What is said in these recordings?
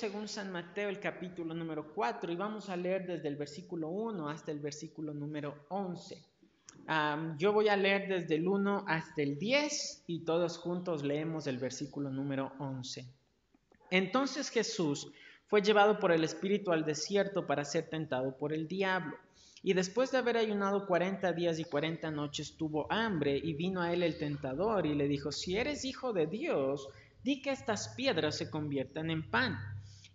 según San Mateo, el capítulo número 4, y vamos a leer desde el versículo 1 hasta el versículo número 11. yo voy a leer desde el 1 hasta el 10 y todos juntos leemos el versículo número 11. Entonces Jesús fue llevado por el Espíritu al desierto para ser tentado por el diablo. Y después de haber ayunado cuarenta días y cuarenta noches, tuvo hambre y vino a él el tentador y le dijo, si eres hijo de Dios, di que estas piedras se conviertan en pan.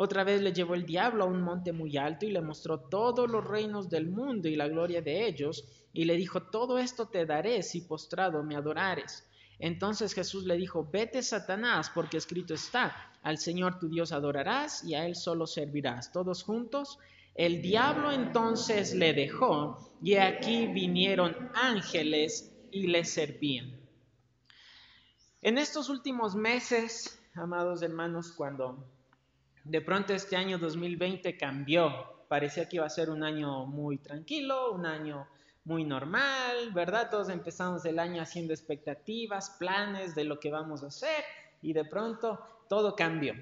Otra vez le llevó el diablo a un monte muy alto y le mostró todos los reinos del mundo y la gloria de ellos, y le dijo, todo esto te daré si postrado me adorares. Entonces Jesús le dijo, vete Satanás, porque escrito está, al Señor tu Dios adorarás y a Él solo servirás. Todos juntos, el diablo entonces le dejó y aquí vinieron ángeles y le servían. En estos últimos meses, amados hermanos, cuando de pronto este año 2020 cambió, parecía que iba a ser un año muy tranquilo, un año muy normal, ¿verdad? Todos empezamos el año haciendo expectativas, planes de lo que vamos a hacer y de pronto todo cambió.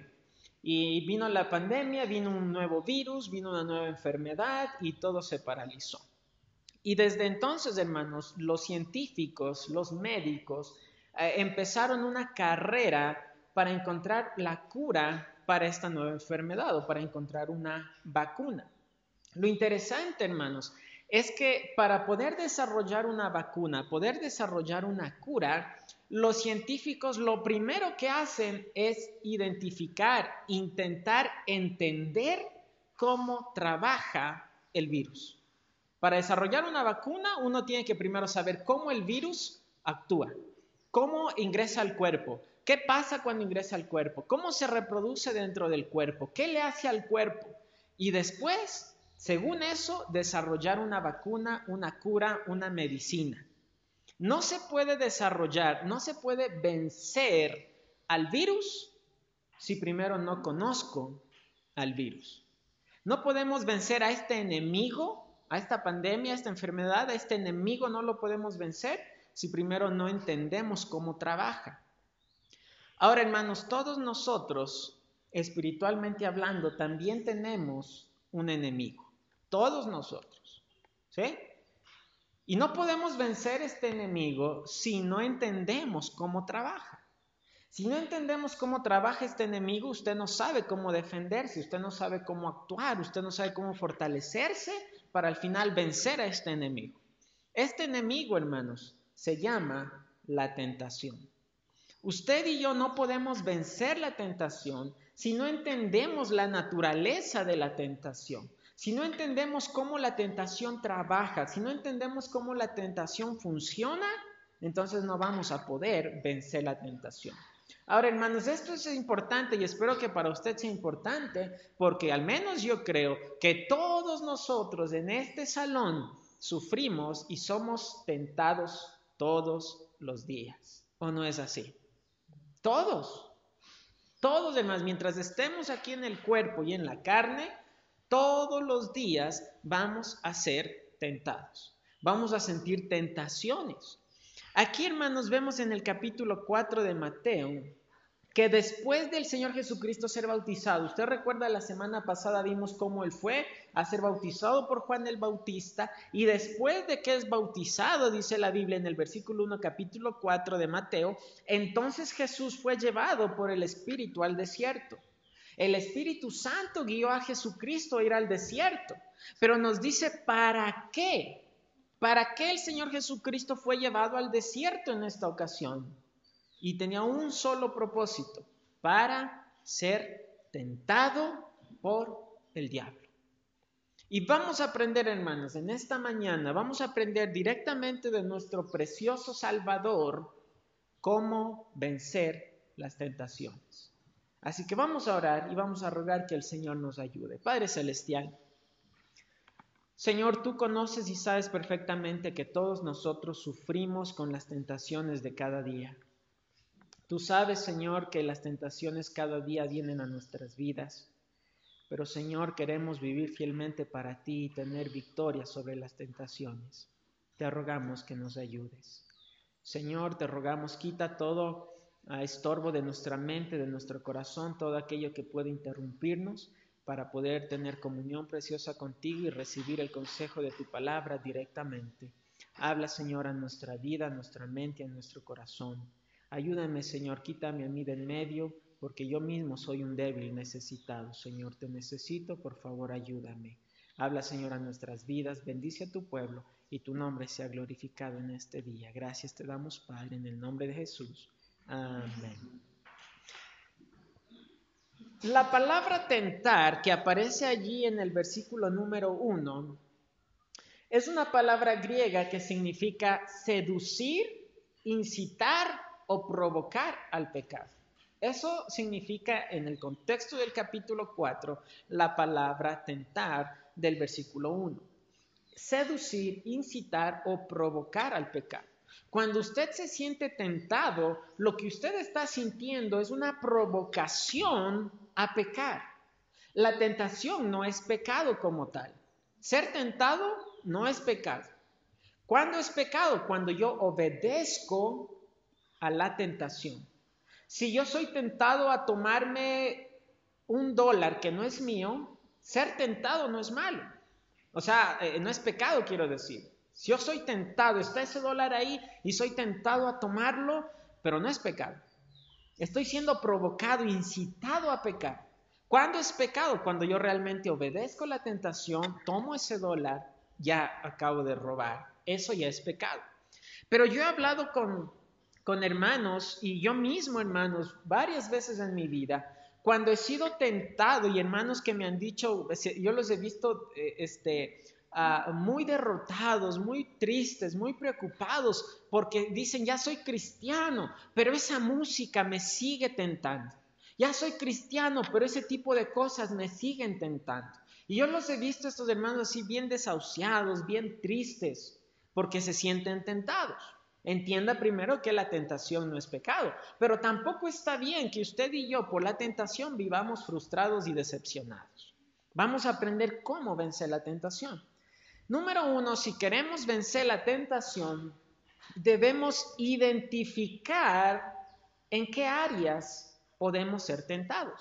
Y vino la pandemia, vino un nuevo virus, vino una nueva enfermedad y todo se paralizó. Y desde entonces, hermanos, los científicos, los médicos, eh, empezaron una carrera para encontrar la cura para esta nueva enfermedad o para encontrar una vacuna. Lo interesante, hermanos, es que para poder desarrollar una vacuna, poder desarrollar una cura, los científicos lo primero que hacen es identificar, intentar entender cómo trabaja el virus. Para desarrollar una vacuna, uno tiene que primero saber cómo el virus actúa, cómo ingresa al cuerpo, qué pasa cuando ingresa al cuerpo, cómo se reproduce dentro del cuerpo, qué le hace al cuerpo. Y después, según eso, desarrollar una vacuna, una cura, una medicina. No se puede desarrollar, no se puede vencer al virus si primero no conozco al virus. No podemos vencer a este enemigo, a esta pandemia, a esta enfermedad, a este enemigo no lo podemos vencer si primero no entendemos cómo trabaja. Ahora, hermanos, todos nosotros, espiritualmente hablando, también tenemos un enemigo. Todos nosotros. ¿Sí? Y no podemos vencer este enemigo si no entendemos cómo trabaja. Si no entendemos cómo trabaja este enemigo, usted no sabe cómo defenderse, usted no sabe cómo actuar, usted no sabe cómo fortalecerse para al final vencer a este enemigo. Este enemigo, hermanos, se llama la tentación. Usted y yo no podemos vencer la tentación si no entendemos la naturaleza de la tentación. Si no entendemos cómo la tentación trabaja, si no entendemos cómo la tentación funciona, entonces no vamos a poder vencer la tentación. Ahora, hermanos, esto es importante y espero que para usted sea importante porque al menos yo creo que todos nosotros en este salón sufrimos y somos tentados todos los días. ¿O no es así? Todos. Todos, demás, mientras estemos aquí en el cuerpo y en la carne, todos los días vamos a ser tentados. Vamos a sentir tentaciones. Aquí, hermanos, vemos en el capítulo 4 de Mateo que después del Señor Jesucristo ser bautizado, usted recuerda la semana pasada vimos cómo él fue a ser bautizado por Juan el Bautista y después de que es bautizado, dice la Biblia en el versículo 1 capítulo 4 de Mateo, entonces Jesús fue llevado por el Espíritu al desierto. El Espíritu Santo guió a Jesucristo a ir al desierto, pero nos dice, ¿para qué? ¿Para qué el Señor Jesucristo fue llevado al desierto en esta ocasión? Y tenía un solo propósito, para ser tentado por el diablo. Y vamos a aprender, hermanos, en esta mañana, vamos a aprender directamente de nuestro precioso Salvador cómo vencer las tentaciones. Así que vamos a orar y vamos a rogar que el Señor nos ayude. Padre Celestial, Señor, tú conoces y sabes perfectamente que todos nosotros sufrimos con las tentaciones de cada día. Tú sabes, Señor, que las tentaciones cada día vienen a nuestras vidas. Pero, Señor, queremos vivir fielmente para ti y tener victoria sobre las tentaciones. Te rogamos que nos ayudes. Señor, te rogamos, quita todo a estorbo de nuestra mente, de nuestro corazón, todo aquello que puede interrumpirnos para poder tener comunión preciosa contigo y recibir el consejo de tu palabra directamente. Habla, Señor, a nuestra vida, a nuestra mente, a nuestro corazón. Ayúdame, Señor, quítame a mí de en medio, porque yo mismo soy un débil necesitado. Señor, te necesito, por favor, ayúdame. Habla, Señor, a nuestras vidas, bendice a tu pueblo y tu nombre sea glorificado en este día. Gracias te damos, Padre, en el nombre de Jesús. Amén. La palabra tentar que aparece allí en el versículo número uno es una palabra griega que significa seducir, incitar o provocar al pecado. Eso significa en el contexto del capítulo 4 la palabra tentar del versículo 1. Seducir, incitar o provocar al pecado. Cuando usted se siente tentado, lo que usted está sintiendo es una provocación a pecar. La tentación no es pecado como tal. Ser tentado no es pecado. ¿Cuándo es pecado? Cuando yo obedezco a la tentación. Si yo soy tentado a tomarme un dólar que no es mío, ser tentado no es malo. O sea, eh, no es pecado, quiero decir. Si yo soy tentado, está ese dólar ahí y soy tentado a tomarlo, pero no es pecado. Estoy siendo provocado, incitado a pecar. ¿Cuándo es pecado? Cuando yo realmente obedezco la tentación, tomo ese dólar, ya acabo de robar. Eso ya es pecado. Pero yo he hablado con, con hermanos y yo mismo, hermanos, varias veces en mi vida, cuando he sido tentado y hermanos que me han dicho, yo los he visto eh, este, Ah, muy derrotados, muy tristes, muy preocupados, porque dicen, ya soy cristiano, pero esa música me sigue tentando. Ya soy cristiano, pero ese tipo de cosas me siguen tentando. Y yo los he visto, estos hermanos, así bien desahuciados, bien tristes, porque se sienten tentados. Entienda primero que la tentación no es pecado, pero tampoco está bien que usted y yo por la tentación vivamos frustrados y decepcionados. Vamos a aprender cómo vencer la tentación. Número uno, si queremos vencer la tentación, debemos identificar en qué áreas podemos ser tentados.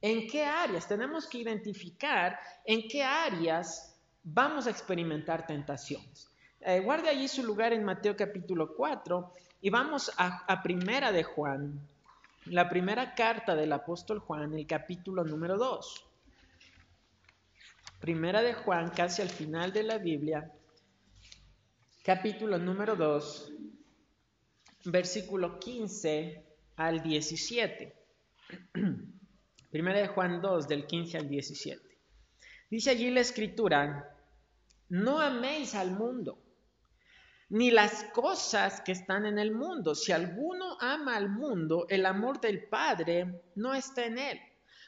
¿En qué áreas? Tenemos que identificar en qué áreas vamos a experimentar tentaciones. Eh, guarde allí su lugar en Mateo capítulo 4 y vamos a, a Primera de Juan, la primera carta del apóstol Juan, el capítulo número 2. Primera de Juan, casi al final de la Biblia, capítulo número 2, versículo 15 al 17. Primera de Juan 2, del 15 al 17. Dice allí la escritura, no améis al mundo, ni las cosas que están en el mundo. Si alguno ama al mundo, el amor del Padre no está en él.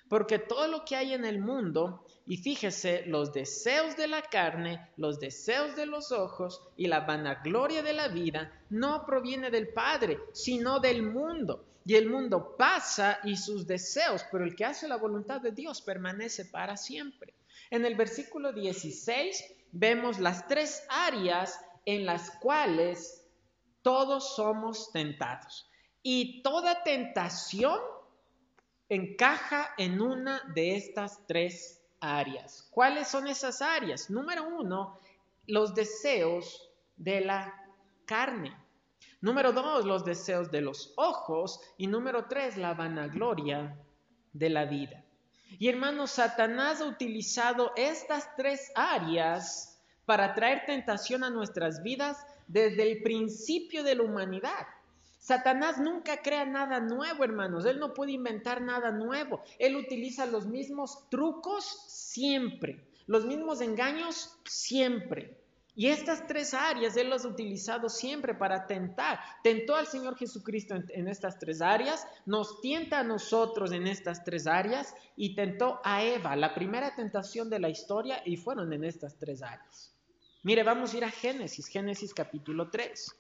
Porque todo lo que hay en el mundo, y fíjese, los deseos de la carne, los deseos de los ojos y la vanagloria de la vida, no proviene del Padre, sino del mundo. Y el mundo pasa y sus deseos, pero el que hace la voluntad de Dios permanece para siempre. En el versículo 16 vemos las tres áreas en las cuales todos somos tentados. Y toda tentación encaja en una de estas tres áreas. ¿Cuáles son esas áreas? Número uno, los deseos de la carne. Número dos, los deseos de los ojos. Y número tres, la vanagloria de la vida. Y hermanos, Satanás ha utilizado estas tres áreas para traer tentación a nuestras vidas desde el principio de la humanidad. Satanás nunca crea nada nuevo, hermanos. Él no puede inventar nada nuevo. Él utiliza los mismos trucos siempre, los mismos engaños siempre. Y estas tres áreas Él las ha utilizado siempre para tentar. Tentó al Señor Jesucristo en, estas tres áreas, nos tienta a nosotros en estas tres áreas y tentó a Eva, la primera tentación de la historia, y fueron en estas tres áreas. Mire, vamos a ir a Génesis, Génesis capítulo 3.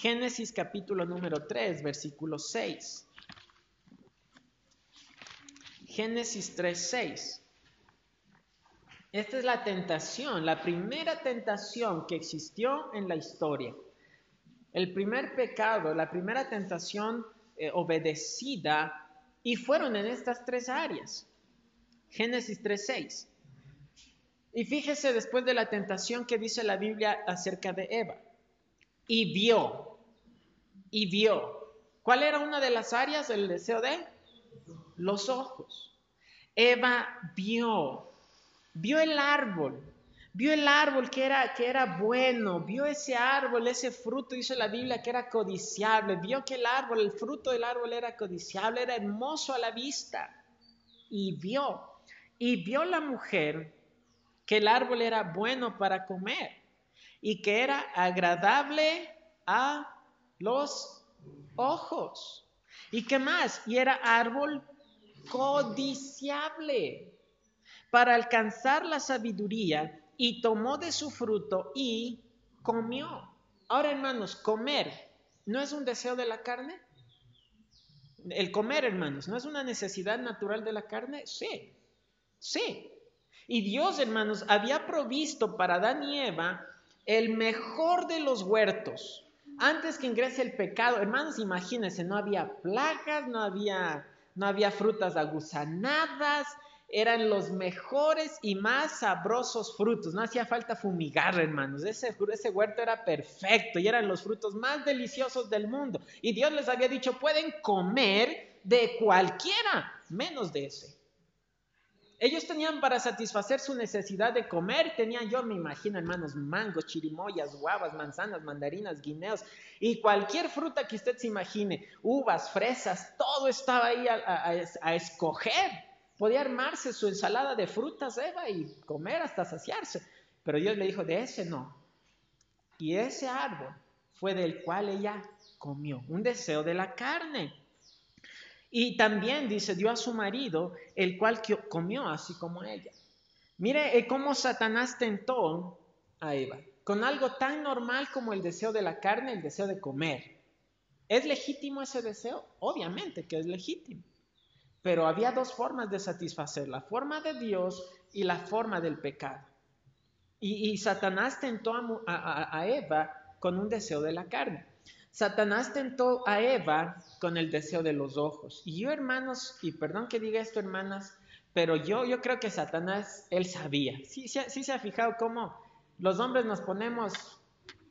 Génesis capítulo número 3, versículo 6. Génesis 3, 6. Esta es la tentación, la primera tentación que existió en la historia. El primer pecado, la primera tentación eh, obedecida, y fueron en estas tres áreas. Génesis 3.6. Y fíjese después de la tentación que dice la Biblia acerca de Eva. Y vio, y vio. ¿Cuál era una de las áreas del deseo de? Los ojos. Eva vio vio el árbol, vio el árbol que era, que era bueno, vio ese árbol, ese fruto, dice la Biblia, que era codiciable, vio que el árbol, el fruto del árbol era codiciable, era hermoso a la vista. Y vio, y vio la mujer que el árbol era bueno para comer y que era agradable a los ojos. ¿Y qué más? Y era árbol codiciable para alcanzar la sabiduría y tomó de su fruto y comió. Ahora, hermanos, comer no es un deseo de la carne. El comer, hermanos, ¿no es una necesidad natural de la carne? Sí, sí. Y Dios, hermanos, había provisto para Adán y Eva el mejor de los huertos. Antes que ingrese el pecado, hermanos, imagínense, no había plagas, no había, no había frutas agusanadas, eran los mejores y más sabrosos frutos. No hacía falta fumigar, hermanos. Ese, ese huerto era perfecto y eran los frutos más deliciosos del mundo. Y Dios les había dicho, pueden comer de cualquiera, menos de ese. Ellos tenían para satisfacer su necesidad de comer, tenían, yo me imagino, hermanos, mangos, chirimoyas, guavas, manzanas, mandarinas, guineos y cualquier fruta que usted se imagine, uvas, fresas, todo estaba ahí a escoger. Podía armarse su ensalada de frutas, Eva, y comer hasta saciarse. Pero Dios le dijo, de ese no. Y ese árbol fue del cual ella comió, un deseo de la carne. Y también dice, dio a su marido, el cual comió así como ella. Mire eh, cómo Satanás tentó a Eva, con algo tan normal como el deseo de la carne, el deseo de comer. ¿Es legítimo ese deseo? Obviamente que es legítimo. Pero había dos formas de satisfacer, la forma de Dios y la forma del pecado. Y, Satanás tentó a, Eva con un deseo de la carne. Satanás tentó a Eva con el deseo de los ojos. Y yo, hermanos, y perdón que diga esto, hermanas, pero yo, yo creo que Satanás, él sabía. Sí, se ha fijado cómo los hombres nos ponemos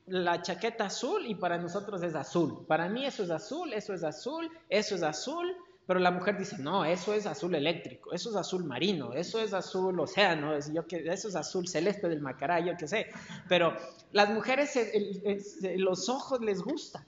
la chaqueta azul y para nosotros es azul. Para mí eso es azul, eso es azul, eso es azul. Pero la mujer dice, no, eso es azul eléctrico, eso es azul marino, eso es azul océano, eso es azul celeste del Macará, yo qué sé. Pero las mujeres, los ojos les gusta.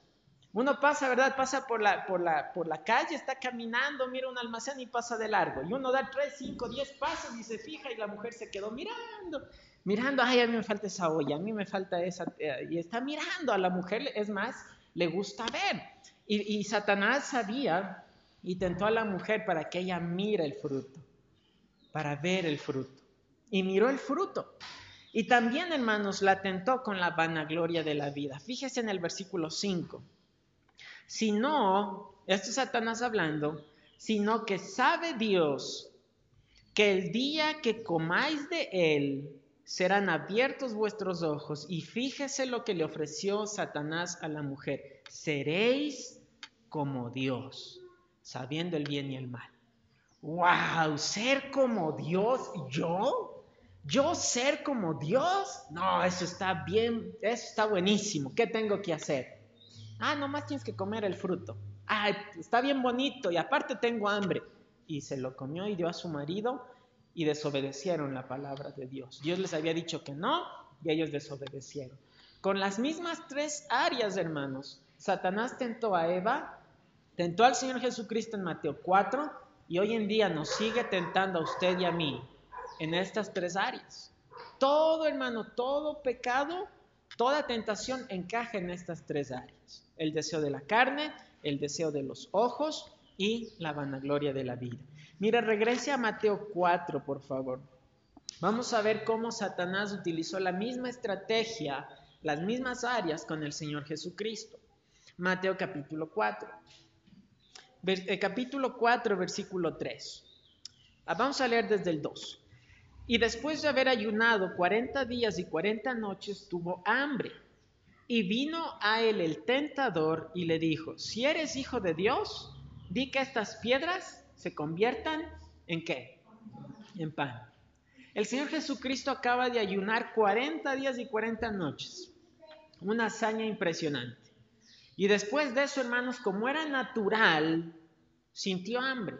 Uno pasa, ¿verdad? Pasa por la, por, la, por la calle, está caminando, mira un almacén y pasa de largo. Y uno da tres, cinco, diez pasos y se fija y la mujer se quedó mirando, mirando, ay, a mí me falta esa olla, a mí me falta esa... Eh", y está mirando a la mujer, es más, le gusta ver. Y, y Satanás sabía y tentó a la mujer para que ella mire el fruto, para ver el fruto. Y miró el fruto. Y también, hermanos, la tentó con la vanagloria de la vida. Fíjese en el versículo 5. Si no, esto es Satanás hablando, sino que sabe Dios que el día que comáis de él, serán abiertos vuestros ojos. Y fíjese lo que le ofreció Satanás a la mujer. Seréis como Dios sabiendo el bien y el mal. ¡Wow! ¿Ser como Dios? ¿Yo? ¿Yo ser como Dios? No, eso está bien, eso está buenísimo. ¿Qué tengo que hacer? Ah, nomás tienes que comer el fruto. Ah, está bien bonito y aparte tengo hambre. Y se lo comió y dio a su marido y desobedecieron la palabra de Dios. Dios les había dicho que no y ellos desobedecieron. Con las mismas tres áreas, hermanos, Satanás tentó a Eva Tentó al Señor Jesucristo en Mateo 4 y hoy en día nos sigue tentando a usted y a mí en estas tres áreas. Todo, hermano, todo pecado, toda tentación encaja en estas tres áreas. El deseo de la carne, el deseo de los ojos y la vanagloria de la vida. Mira, regrese a Mateo 4, por favor. Vamos a ver cómo Satanás utilizó la misma estrategia, las mismas áreas con el Señor Jesucristo. Mateo capítulo 4. Eh, capítulo 4, versículo 3. Ah, vamos a leer desde el 2. Y después de haber ayunado 40 días y 40 noches, tuvo hambre. Y vino a él el tentador y le dijo, si eres hijo de Dios, di que estas piedras se conviertan en qué? En pan. El Señor Jesucristo acaba de ayunar 40 días y 40 noches. Una hazaña impresionante. Y después de eso, hermanos, como era natural, sintió hambre.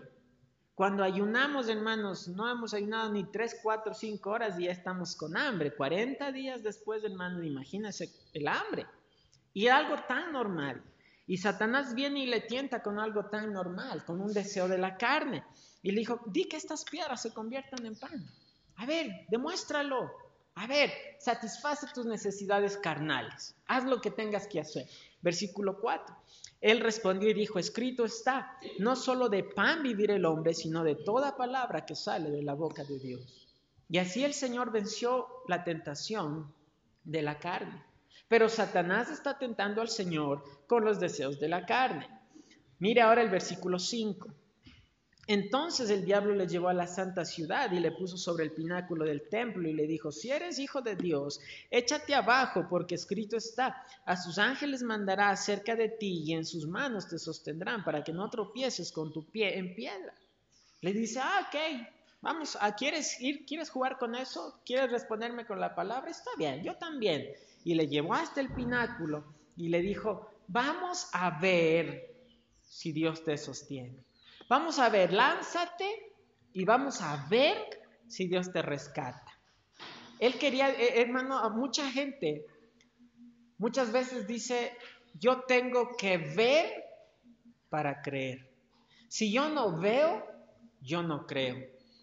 Cuando ayunamos, hermanos, no hemos ayunado ni 3, 4, 5 horas y ya estamos con hambre. 40 días después, hermanos, imagínense el hambre. Y algo tan normal. Y Satanás viene y le tienta con algo tan normal, con un deseo de la carne. Y le dijo, di que estas piedras se conviertan en pan. A ver, demuéstralo. A ver, satisface tus necesidades carnales. Haz lo que tengas que hacer. Versículo 4. Él respondió y dijo, escrito está, no solo de pan vivir el hombre, sino de toda palabra que sale de la boca de Dios. Y así el Señor venció la tentación de la carne. Pero Satanás está tentando al Señor con los deseos de la carne. Mire ahora el versículo 5. Entonces el diablo le llevó a la santa ciudad y le puso sobre el pináculo del templo y le dijo, si eres hijo de Dios, échate abajo porque escrito está, a sus ángeles mandará acerca de ti y en sus manos te sostendrán para que no tropieces con tu pie en piedra. Le dice, ah, ok, vamos, ¿quieres ir? ¿Quieres jugar con eso? ¿Quieres responderme con la palabra? Está bien, yo también. Y le llevó hasta el pináculo y le dijo, vamos a ver si Dios te sostiene. Vamos a ver, lánzate y vamos a ver si Dios te rescata. Él quería, eh, hermano, a mucha gente muchas veces dice, yo tengo que ver para creer. Si yo no veo, yo no creo.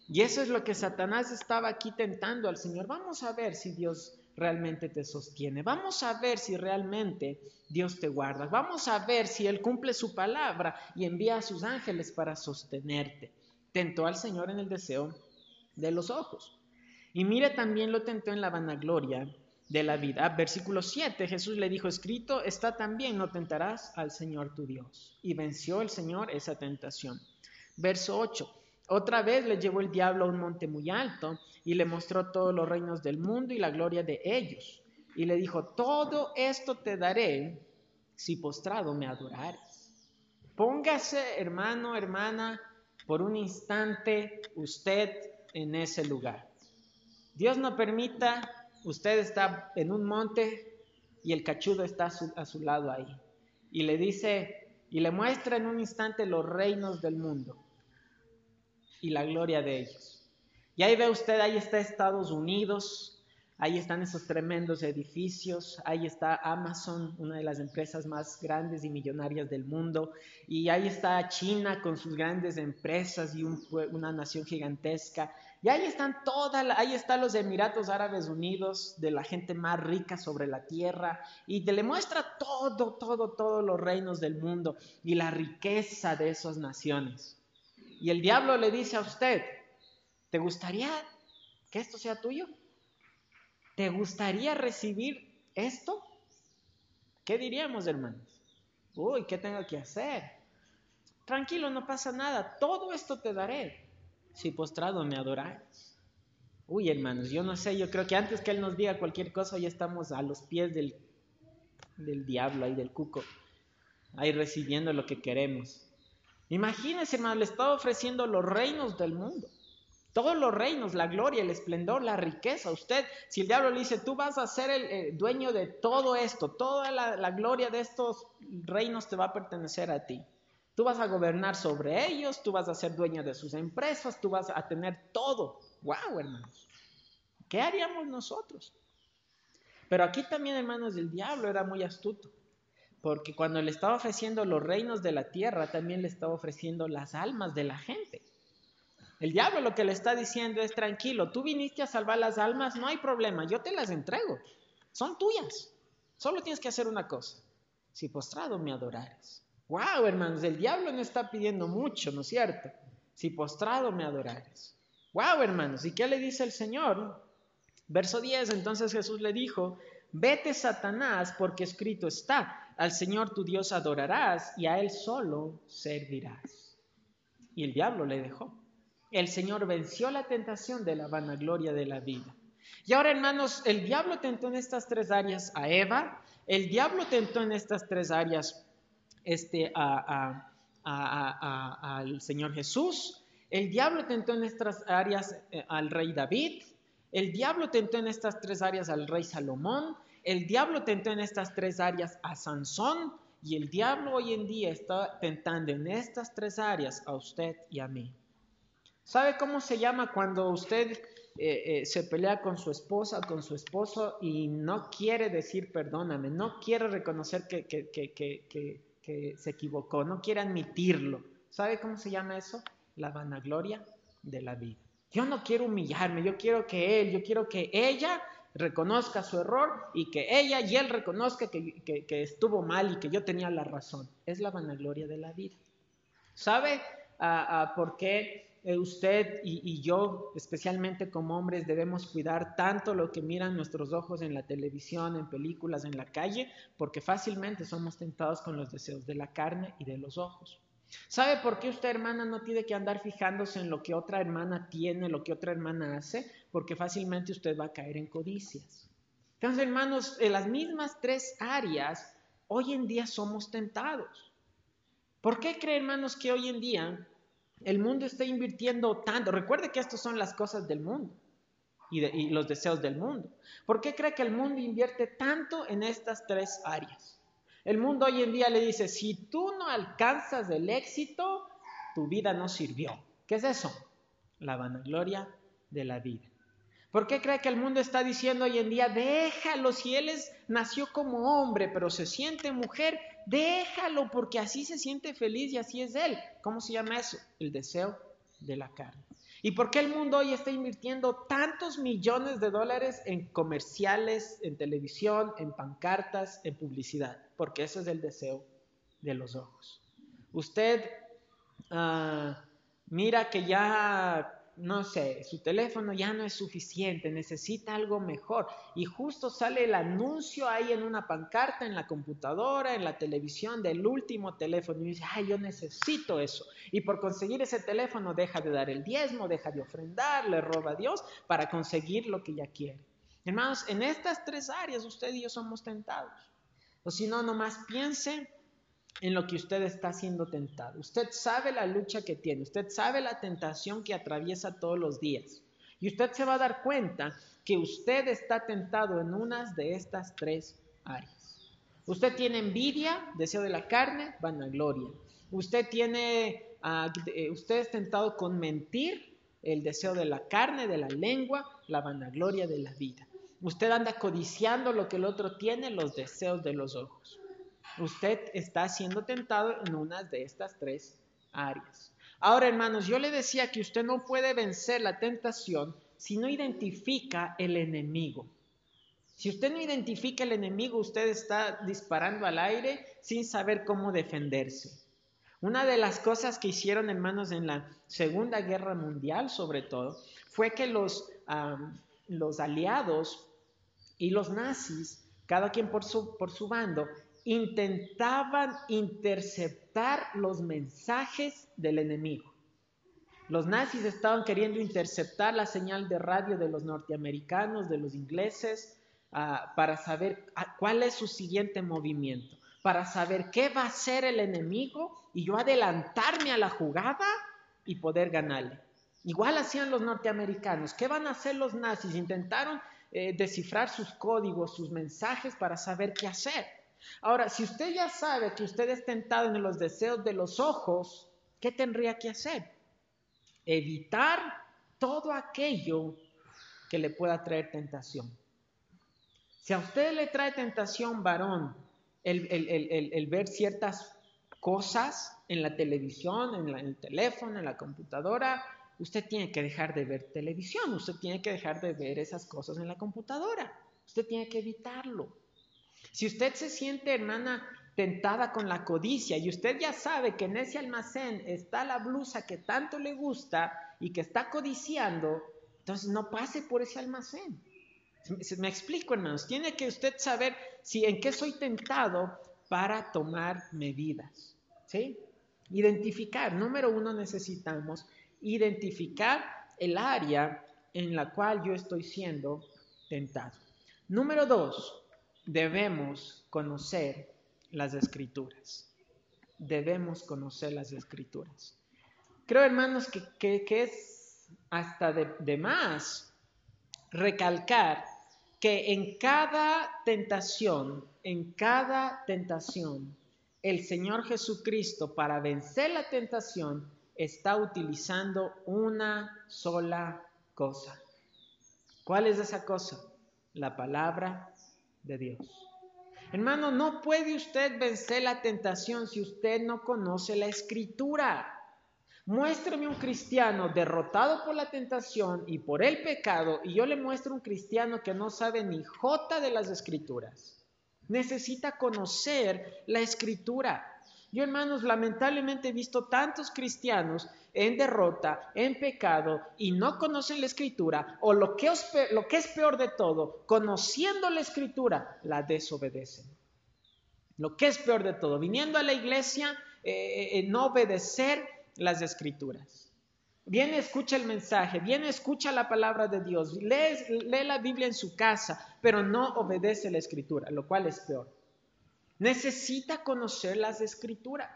Y eso es lo que Satanás estaba aquí tentando al Señor. Vamos a ver si Dios realmente te sostiene. Vamos a ver si realmente Dios te guarda. Vamos a ver si Él cumple su palabra y envía a sus ángeles para sostenerte. Tentó al Señor en el deseo de los ojos. Y mire, también lo tentó en la vanagloria de la vida. Versículo 7, Jesús le dijo, escrito está también, no tentarás al Señor tu Dios. Y venció el Señor esa tentación. Verso 8, otra vez le llevó el diablo a un monte muy alto y le mostró todos los reinos del mundo y la gloria de ellos. Y le dijo, todo esto te daré si postrado me adorares. Póngase, hermano, hermana, por un instante usted en ese lugar. Dios no permita, usted está en un monte y el cachudo está a su, a su lado ahí. Y le dice, y le muestra en un instante los reinos del mundo y la gloria de ellos. Y ahí ve usted, ahí está Estados Unidos, ahí están esos tremendos edificios, ahí está Amazon, una de las empresas más grandes y millonarias del mundo, y ahí está China con sus grandes empresas y una nación gigantesca. Y ahí están todas, ahí están los Emiratos Árabes Unidos, de la gente más rica sobre la tierra, y te le muestra todo, todo, todos los reinos del mundo y la riqueza de esas naciones. Y el diablo le dice a usted, ¿te gustaría que esto sea tuyo? ¿Te gustaría recibir esto? ¿Qué diríamos, hermanos? Uy, ¿qué tengo que hacer? Tranquilo, no pasa nada. Todo esto te daré si postrado me adoráis. Uy, hermanos, yo no sé, yo creo que antes que Él nos diga cualquier cosa, ya estamos a los pies del, del diablo y del cuco, ahí recibiendo lo que queremos. Imagínense, hermano, le está ofreciendo los reinos del mundo. Todos los reinos, la gloria, el esplendor, la riqueza. Usted, si el diablo le dice, tú vas a ser el dueño de todo esto, toda la, la, gloria de estos reinos te va a pertenecer a ti. Tú vas a gobernar sobre ellos, tú vas a ser dueño de sus empresas, tú vas a tener todo. ¡Wow, hermanos! ¿Qué haríamos nosotros? Pero aquí también, hermanos, el diablo era muy astuto. Porque cuando le estaba ofreciendo los reinos de la tierra, también le estaba ofreciendo las almas de la gente. El diablo lo que le está diciendo es, tranquilo, tú viniste a salvar las almas, no hay problema, yo te las entrego, son tuyas. Solo tienes que hacer una cosa, si postrado me adorares. Wow, hermanos, el diablo no está pidiendo mucho, ¿no es cierto? Si postrado me adorares. Wow, hermanos, ¿y qué le dice el Señor? Verso 10, entonces Jesús le dijo, vete Satanás, porque escrito está, al Señor tu Dios adorarás y a Él solo servirás. Y el diablo le dejó. El Señor venció la tentación de la vanagloria de la vida. Y ahora, hermanos, el diablo tentó en estas tres áreas a Eva, el diablo tentó en estas tres áreas este, a, al Señor Jesús, el diablo tentó en estas áreas eh, al rey David, el diablo tentó en estas tres áreas al rey Salomón, el diablo tentó en estas tres áreas a Sansón y el diablo hoy en día está tentando en estas tres áreas a usted y a mí. ¿Sabe cómo se llama cuando usted eh, eh, se pelea con su esposa, con su esposo y no quiere decir perdóname, no quiere reconocer que, que se equivocó, no quiere admitirlo. ¿Sabe cómo se llama eso? La vanagloria de la vida. Yo no quiero humillarme, yo quiero que él, yo quiero que ella reconozca su error y que ella y él reconozca que, estuvo mal y que yo tenía la razón. Es la vanagloria de la vida. ¿Sabe por qué eh, usted y, yo, especialmente como hombres, debemos cuidar tanto lo que miran nuestros ojos en la televisión, en películas, en la calle, porque fácilmente somos tentados con los deseos de la carne y de los ojos. ¿Sabe por qué usted, hermana, no tiene que andar fijándose en lo que otra hermana tiene, lo que otra hermana hace? Porque fácilmente usted va a caer en codicias. Entonces, hermanos, en las mismas tres áreas, hoy en día somos tentados. ¿Por qué cree, hermanos, que hoy en día el mundo está invirtiendo tanto. Recuerde que estas son las cosas del mundo y, los deseos del mundo. ¿Por qué cree que el mundo invierte tanto en estas tres áreas? El mundo hoy en día le dice, si tú no alcanzas el éxito, tu vida no sirvió. ¿Qué es eso? La vanagloria de la vida. ¿Por qué cree que el mundo está diciendo hoy en día, déjalo, si él nació como hombre, pero se siente mujer, déjalo, porque así se siente feliz y así es él? ¿Cómo se llama eso? El deseo de la carne. ¿Y por qué el mundo hoy está invirtiendo tantos millones de dólares en comerciales, en televisión, en pancartas, en publicidad? Porque ese es el deseo de los ojos. Usted ah, mira que ya no sé, su teléfono ya no es suficiente, necesita algo mejor. Y justo sale el anuncio ahí en una pancarta, en la computadora, en la televisión del último teléfono. Y dice, ay, yo necesito eso. Y por conseguir ese teléfono deja de dar el diezmo, deja de ofrendar, le roba a Dios para conseguir lo que ya quiere. Hermanos, en estas tres áreas usted y yo somos tentados. O si no, nomás piense en lo que usted está siendo tentado. Usted sabe la lucha que tiene, usted sabe la tentación que atraviesa todos los días. Y usted se va a dar cuenta que usted está tentado en unas de estas tres áreas. Usted tiene envidia, deseo de la carne, vanagloria. Usted tiene, eh, usted es tentado con mentir, el deseo de la carne, de la lengua, la vanagloria de la vida. Usted anda codiciando lo que el otro tiene, los deseos de los ojos usted está siendo tentado en una de estas tres áreas. Ahora, hermanos, yo le decía que usted no puede vencer la tentación si no identifica el enemigo. Si usted no identifica el enemigo, usted está disparando al aire sin saber cómo defenderse. Una de las cosas que hicieron, hermanos, en la Segunda Guerra Mundial, sobre todo, fue que los, los aliados y los nazis, cada quien por su, por su bando, intentaban interceptar los mensajes del enemigo. Los nazis estaban queriendo interceptar la señal de radio de los norteamericanos, de los ingleses, ah, para saber cuál es su siguiente movimiento, para saber qué va a hacer el enemigo y yo adelantarme a la jugada y poder ganarle. Igual hacían los norteamericanos. ¿Qué van a hacer los nazis? Intentaron eh, descifrar sus códigos, sus mensajes para saber qué hacer. Ahora, si usted ya sabe que usted es tentado en los deseos de los ojos, ¿qué tendría que hacer? Evitar todo aquello que le pueda traer tentación. Si a usted le trae tentación, varón, el, ver ciertas cosas en la televisión, en, el teléfono, en la computadora, usted tiene que dejar de ver televisión, usted tiene que dejar de ver esas cosas en la computadora, usted tiene que evitarlo. Si usted se siente, hermana, tentada con la codicia y usted ya sabe que en ese almacén está la blusa que tanto le gusta y que está codiciando, entonces no pase por ese almacén. Me explico, hermanos. Tiene que usted saber si en qué soy tentado para tomar medidas. ¿Sí? Identificar. Número uno, necesitamos identificar el área en la cual yo estoy siendo tentado. Número dos, debemos conocer las escrituras. Debemos conocer las escrituras. Creo, hermanos, que, es hasta de más recalcar que en cada tentación, en cada tentación, el Señor Jesucristo para vencer la tentación está utilizando una sola cosa. ¿Cuál es esa cosa? La palabra de Dios. Hermano, no puede usted vencer la tentación si usted no conoce la escritura. Muéstrame un cristiano derrotado por la tentación y por el pecado y yo le muestro un cristiano que no sabe ni jota de las escrituras. Necesita conocer la escritura. Yo, hermanos, lamentablemente he visto tantos cristianos en derrota, en pecado, y no conocen la escritura, o lo que, lo que es peor de todo, conociendo la escritura, la desobedecen. Lo que es peor de todo, viniendo a la iglesia, eh, eh, no obedecer las escrituras. Viene, escucha el mensaje, viene, escucha la palabra de Dios, lee la Biblia en su casa, pero no obedece la escritura, lo cual es peor. Necesita conocer las escrituras.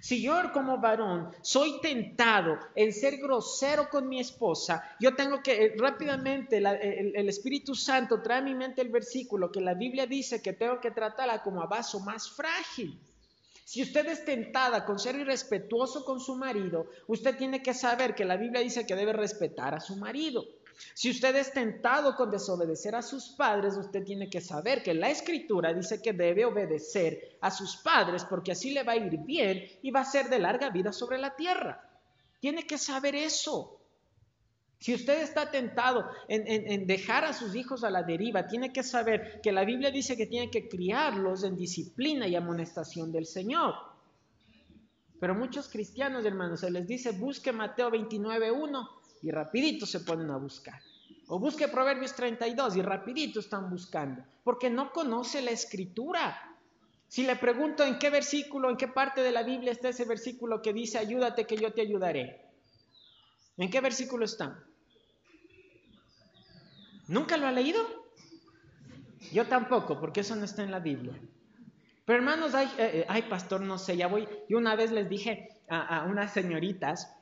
Si yo como varón soy tentado en ser grosero con mi esposa, yo tengo que eh, rápidamente, el, el, Espíritu Santo trae a mi mente el versículo que la Biblia dice que tengo que tratarla como a vaso más frágil. Si usted es tentada con ser irrespetuoso con su marido, usted tiene que saber que la Biblia dice que debe respetar a su marido. Si usted es tentado con desobedecer a sus padres, usted tiene que saber que la escritura dice que debe obedecer a sus padres porque así le va a ir bien y va a ser de larga vida sobre la tierra. Tiene que saber eso. Si usted está tentado en, dejar a sus hijos a la deriva, tiene que saber que la Biblia dice que tiene que criarlos en disciplina y amonestación del Señor. Pero muchos cristianos, hermanos, se les dice, busque Mateo 29.1 y rapidito se ponen a buscar. O busque Proverbios 32 y rapidito están buscando, porque no conoce la escritura. Si le pregunto en qué versículo, en qué parte de la Biblia está ese versículo que dice, ayúdate que yo te ayudaré. ¿En qué versículo está? ¿Nunca lo ha leído? Yo tampoco, porque eso no está en la Biblia. Pero hermanos, ay, eh, eh, pastor, no sé, ya voy. Yo una vez les dije a, unas señoritas,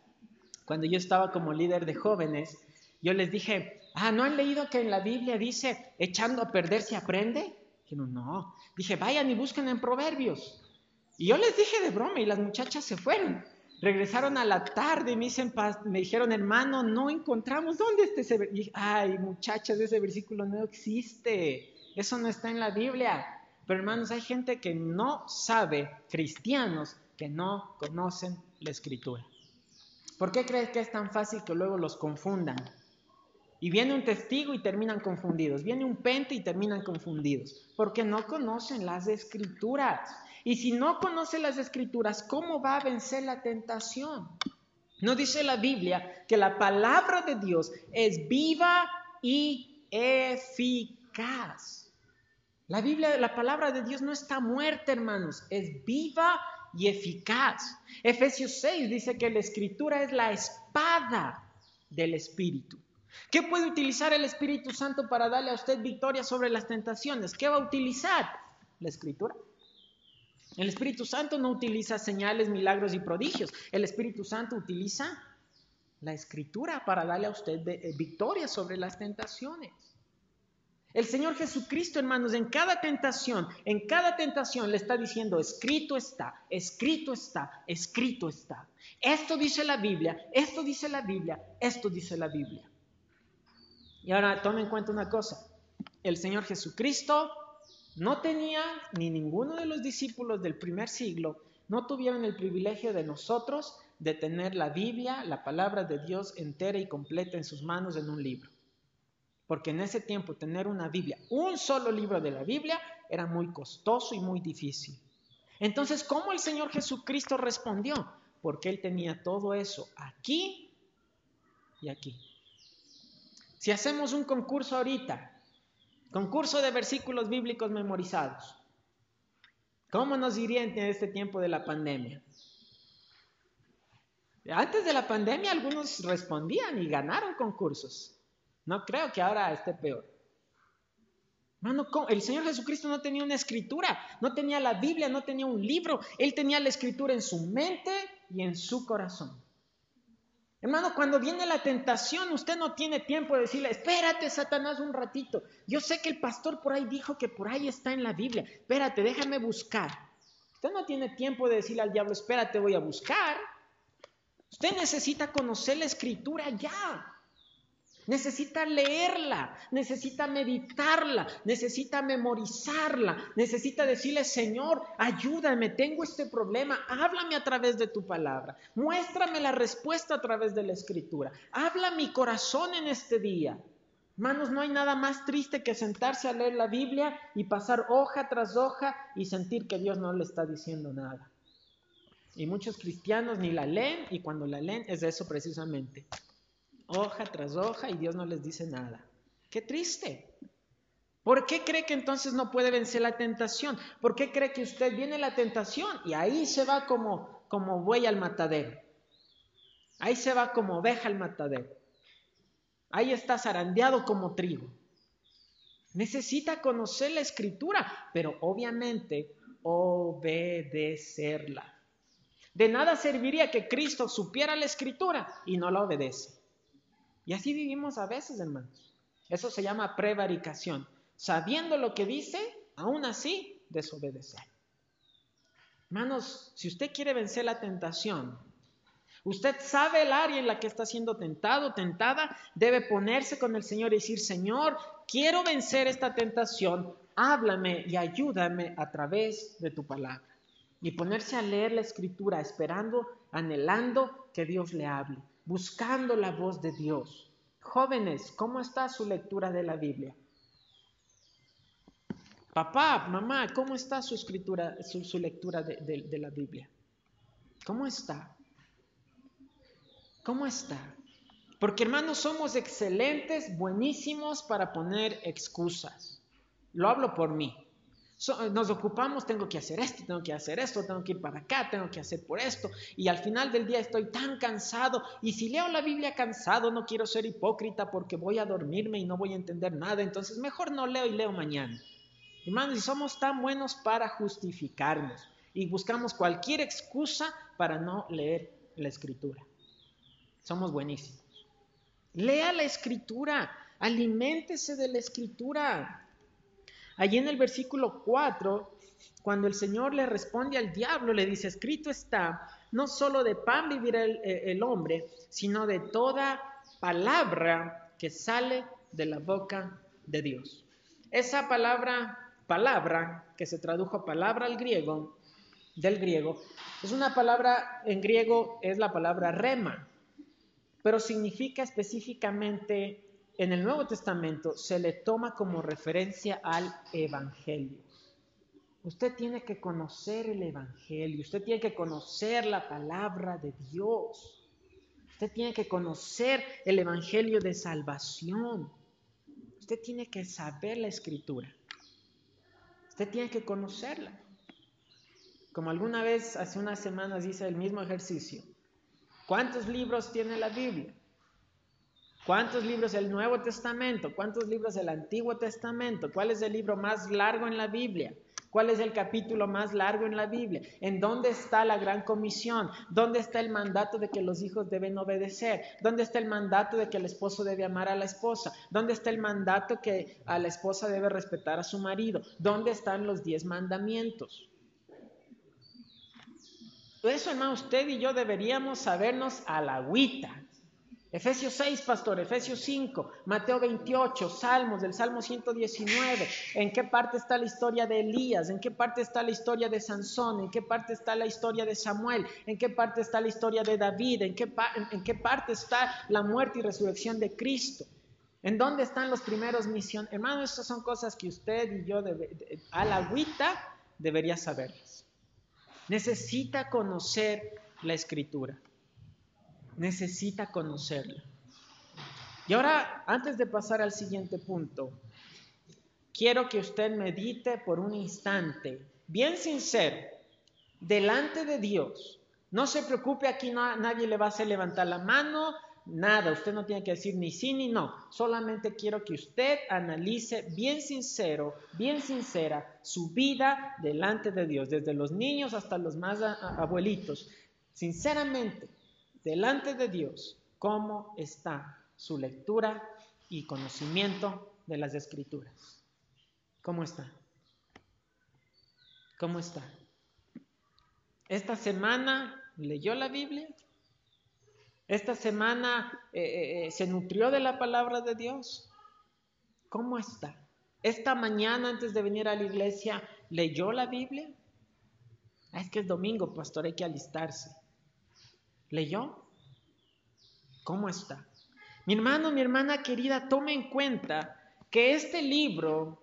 cuando yo estaba como líder de jóvenes, yo les dije, ah, ¿no han leído que en la Biblia dice, echando a perder se aprende? Dijeron, no. Dije, vayan y busquen en Proverbios. Y yo les dije de broma y las muchachas se fueron. Regresaron a la tarde y me, me dijeron, hermano, no encontramos dónde está ese versículo. Ay, muchachas, ese versículo no existe. Eso no está en la Biblia. Pero hermanos, hay gente que no sabe, cristianos, que no conocen la escritura. ¿Por qué crees que es tan fácil que luego los confundan? Y viene un testigo y terminan confundidos. Viene un pente y terminan confundidos. Porque no conocen las escrituras. Y si no conoce las escrituras, ¿cómo va a vencer la tentación? No dice la Biblia que la palabra de Dios es viva y eficaz. La Biblia, la palabra de Dios no está muerta, hermanos, es viva y eficaz. Efesios 6 dice que la escritura es la espada del Espíritu. ¿Qué puede utilizar el Espíritu Santo para darle a usted victoria sobre las tentaciones? ¿Qué va a utilizar? La escritura. El Espíritu Santo no utiliza señales, milagros y prodigios. El Espíritu Santo utiliza la escritura para darle a usted eh, victoria sobre las tentaciones. El Señor Jesucristo, hermanos, en cada tentación, en cada tentación le está diciendo, escrito está, escrito está, escrito está. Esto dice la Biblia, esto dice la Biblia, esto dice la Biblia. Y ahora tomen en cuenta una cosa, el Señor Jesucristo no tenía, ni ninguno de los discípulos del primer siglo, no tuvieron el privilegio de nosotros de tener la Biblia, la palabra de Dios entera y completa en sus manos en un libro. Porque en ese tiempo tener una Biblia, un solo libro de la Biblia, era muy costoso y muy difícil. Entonces, ¿cómo el Señor Jesucristo respondió? Porque Él tenía todo eso aquí y aquí. Si hacemos un concurso ahorita, concurso de versículos bíblicos memorizados, ¿cómo nos iría en este tiempo de la pandemia? Antes de la pandemia algunos respondían y ganaron concursos. No creo que ahora esté peor. Hermano, el Señor Jesucristo no tenía una escritura, no tenía la Biblia, no tenía un libro. Él tenía la escritura en su mente y en su corazón. Hermano, cuando viene la tentación, usted no tiene tiempo de decirle, espérate, Satanás, un ratito. Yo sé que el pastor por ahí dijo que por ahí está en la Biblia. Espérate, déjame buscar. Usted no tiene tiempo de decirle al diablo, espérate, voy a buscar. Usted necesita conocer la escritura ya. Necesita leerla, necesita meditarla, necesita memorizarla, necesita decirle, Señor, ayúdame, tengo este problema, háblame a través de tu palabra, muéstrame la respuesta a través de la escritura, habla mi corazón en este día. Hermanos, no hay nada más triste que sentarse a leer la Biblia y pasar hoja tras hoja y sentir que Dios no le está diciendo nada. Y muchos cristianos ni la leen y cuando la leen es eso precisamente hoja tras hoja y Dios no les dice nada. Qué triste. ¿Por qué cree que entonces no puede vencer la tentación? ¿Por qué cree que usted viene la tentación y ahí se va como, como buey al matadero? Ahí se va como oveja al matadero. Ahí está zarandeado como trigo. Necesita conocer la escritura, pero obviamente obedecerla. De nada serviría que Cristo supiera la escritura y no la obedece. Y así vivimos a veces, hermanos. Eso se llama prevaricación. Sabiendo lo que dice, aún así desobedecer. Hermanos, si usted quiere vencer la tentación, usted sabe el área en la que está siendo tentado, tentada, debe ponerse con el Señor y decir, Señor, quiero vencer esta tentación, háblame y ayúdame a través de tu palabra. Y ponerse a leer la escritura, esperando, anhelando que Dios le hable buscando la voz de Dios. Jóvenes, ¿cómo está su lectura de la Biblia? Papá, mamá, ¿cómo está su escritura, su, lectura de, de la Biblia? ¿Cómo está? ¿Cómo está? Porque hermanos, somos excelentes, buenísimos para poner excusas. Lo hablo por mí nos ocupamos, tengo que hacer esto, tengo que hacer esto, tengo que ir para acá, tengo que hacer por esto. Y al final del día estoy tan cansado. Y si leo la Biblia cansado, no quiero ser hipócrita porque voy a dormirme y no voy a entender nada. Entonces mejor no leo y leo mañana. Hermanos, y somos tan buenos para justificarnos. Y buscamos cualquier excusa para no leer la escritura. Somos buenísimos. Lea la escritura, aliméntese de la escritura. Allí en el versículo 4, cuando el Señor le responde al diablo, le dice, escrito está, no solo de pan vivirá el, eh, el hombre, sino de toda palabra que sale de la boca de Dios. Esa palabra, palabra, que se tradujo palabra al griego, del griego, es una palabra, en griego es la palabra rema, pero significa específicamente en el Nuevo Testamento se le toma como referencia al Evangelio. Usted tiene que conocer el Evangelio, usted tiene que conocer la palabra de Dios, usted tiene que conocer el Evangelio de salvación, usted tiene que saber la escritura, usted tiene que conocerla. Como alguna vez hace unas semanas hice el mismo ejercicio. ¿Cuántos libros tiene la Biblia? ¿Cuántos libros el Nuevo Testamento? ¿Cuántos libros el Antiguo Testamento? ¿Cuál es el libro más largo en la Biblia? ¿Cuál es el capítulo más largo en la Biblia? ¿En dónde está la gran comisión? ¿Dónde está el mandato de que los hijos deben obedecer? ¿Dónde está el mandato de que el esposo debe amar a la esposa? ¿Dónde está el mandato que a la esposa debe respetar a su marido? ¿Dónde están los diez mandamientos? Eso, hermano, usted y yo deberíamos sabernos a la agüita. Efesios 6, pastor, Efesios 5, Mateo 28, Salmos, del Salmo 119. ¿En qué parte está la historia de Elías? ¿En qué parte está la historia de Sansón? ¿En qué parte está la historia de Samuel? ¿En qué parte está la historia de David? ¿En qué, parte está la muerte y resurrección de Cristo? ¿En dónde están los primeros misiones? Hermano, estas son cosas que usted y yo a la agüita debería saberlas. Necesita conocer la escritura necesita conocerla. Y ahora, antes de pasar al siguiente punto, quiero que usted medite por un instante, bien sincero, delante de Dios. No se preocupe, aquí nadie le va a hacer levantar la mano, nada, usted no tiene que decir ni sí ni no. Solamente quiero que usted analice bien sincero, bien sincera su vida delante de Dios, desde los niños hasta los más abuelitos. Sinceramente, delante de Dios cómo está su lectura y conocimiento de las escrituras. ¿Cómo está? ¿Cómo está? Esta semana leyó la Biblia. Esta semana eh, eh, eh, se nutrió de la palabra de Dios. ¿Cómo está? Esta mañana antes de venir a la iglesia leyó la Biblia. Ah, es que es domingo, pastor, hay que alistarse. ¿Leyó? ¿Cómo está? Mi hermano, mi hermana querida, tome en cuenta que este libro,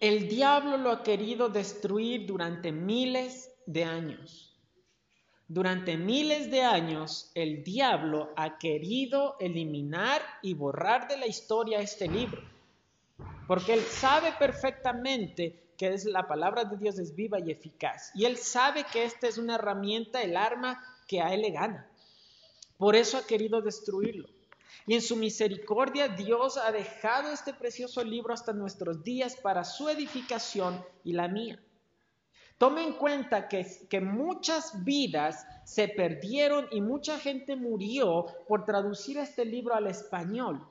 el diablo lo ha querido destruir durante miles de años. Durante miles de años el diablo ha querido eliminar y borrar de la historia este libro. Porque él sabe perfectamente que es la palabra de Dios es viva y eficaz. Y él sabe que esta es una herramienta, el arma que a él le gana. Por eso ha querido destruirlo. Y en su misericordia Dios ha dejado este precioso libro hasta nuestros días para su edificación y la mía. Tome en cuenta que, que, muchas vidas se perdieron y mucha gente murió por traducir este libro al español.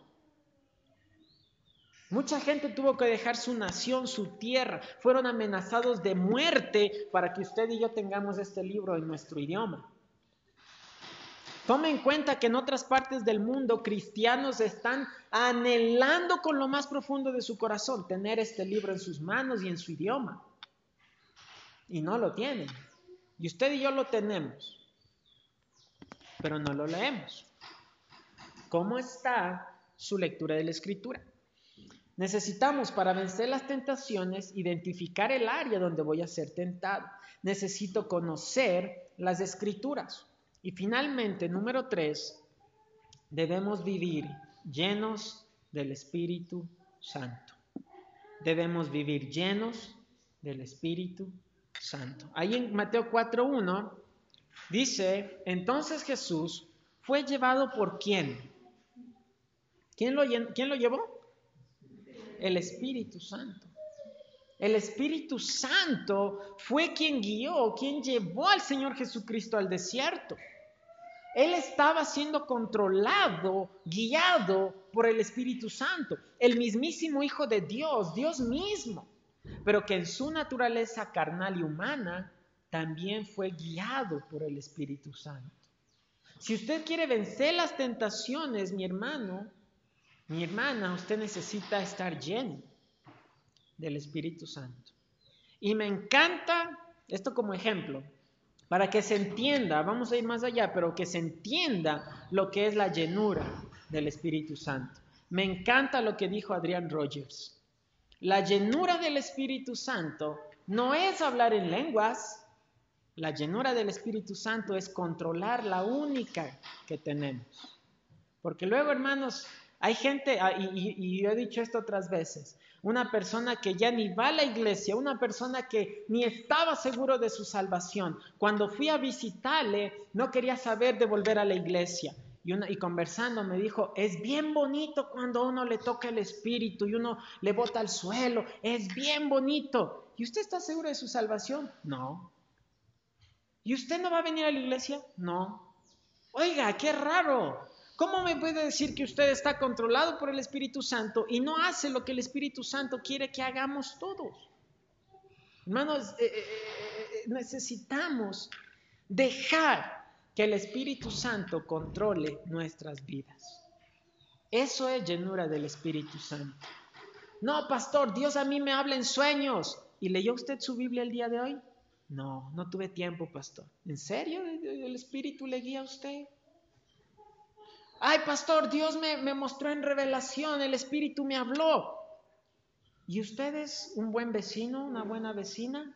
Mucha gente tuvo que dejar su nación, su tierra, fueron amenazados de muerte para que usted y yo tengamos este libro en nuestro idioma. Tome en cuenta que en otras partes del mundo cristianos están anhelando con lo más profundo de su corazón tener este libro en sus manos y en su idioma. Y no lo tienen. Y usted y yo lo tenemos, pero no lo leemos. ¿Cómo está su lectura de la escritura? Necesitamos para vencer las tentaciones identificar el área donde voy a ser tentado. Necesito conocer las escrituras. Y finalmente, número tres, debemos vivir llenos del Espíritu Santo. Debemos vivir llenos del Espíritu Santo. Ahí en Mateo 4.1 dice, entonces Jesús fue llevado por quién? ¿Quién lo, ¿Quién lo llevó? El Espíritu Santo. El Espíritu Santo fue quien guió, quien llevó al Señor Jesucristo al desierto. Él estaba siendo controlado, guiado por el Espíritu Santo, el mismísimo Hijo de Dios, Dios mismo, pero que en su naturaleza carnal y humana también fue guiado por el Espíritu Santo. Si usted quiere vencer las tentaciones, mi hermano, mi hermana, usted necesita estar lleno del Espíritu Santo. Y me encanta esto como ejemplo, para que se entienda, vamos a ir más allá, pero que se entienda lo que es la llenura del Espíritu Santo. Me encanta lo que dijo Adrián Rogers. La llenura del Espíritu Santo no es hablar en lenguas, la llenura del Espíritu Santo es controlar la única que tenemos. Porque luego, hermanos, hay gente, ah, y, yo he dicho esto otras veces, una persona que ya ni va a la iglesia, una persona que ni estaba seguro de su salvación. Cuando fui a visitarle, no quería saber de volver a la iglesia. Y, y, conversando me dijo, es bien bonito cuando uno le toca el espíritu y uno le bota al suelo, es bien bonito. ¿Y usted está seguro de su salvación? No. ¿Y usted no va a venir a la iglesia? No. Oiga, qué raro. ¿Cómo me puede decir que usted está controlado por el Espíritu Santo y no hace lo que el Espíritu Santo quiere que hagamos todos? Hermanos, eh, eh, eh, necesitamos dejar que el Espíritu Santo controle nuestras vidas. Eso es llenura del Espíritu Santo. No, pastor, Dios a mí me habla en sueños. ¿Y leyó usted su Biblia el día de hoy? No, no tuve tiempo, pastor. ¿En serio el Espíritu le guía a usted? Ay, pastor, Dios me, me mostró en revelación, el Espíritu me habló. ¿Y usted es un buen vecino, una buena vecina?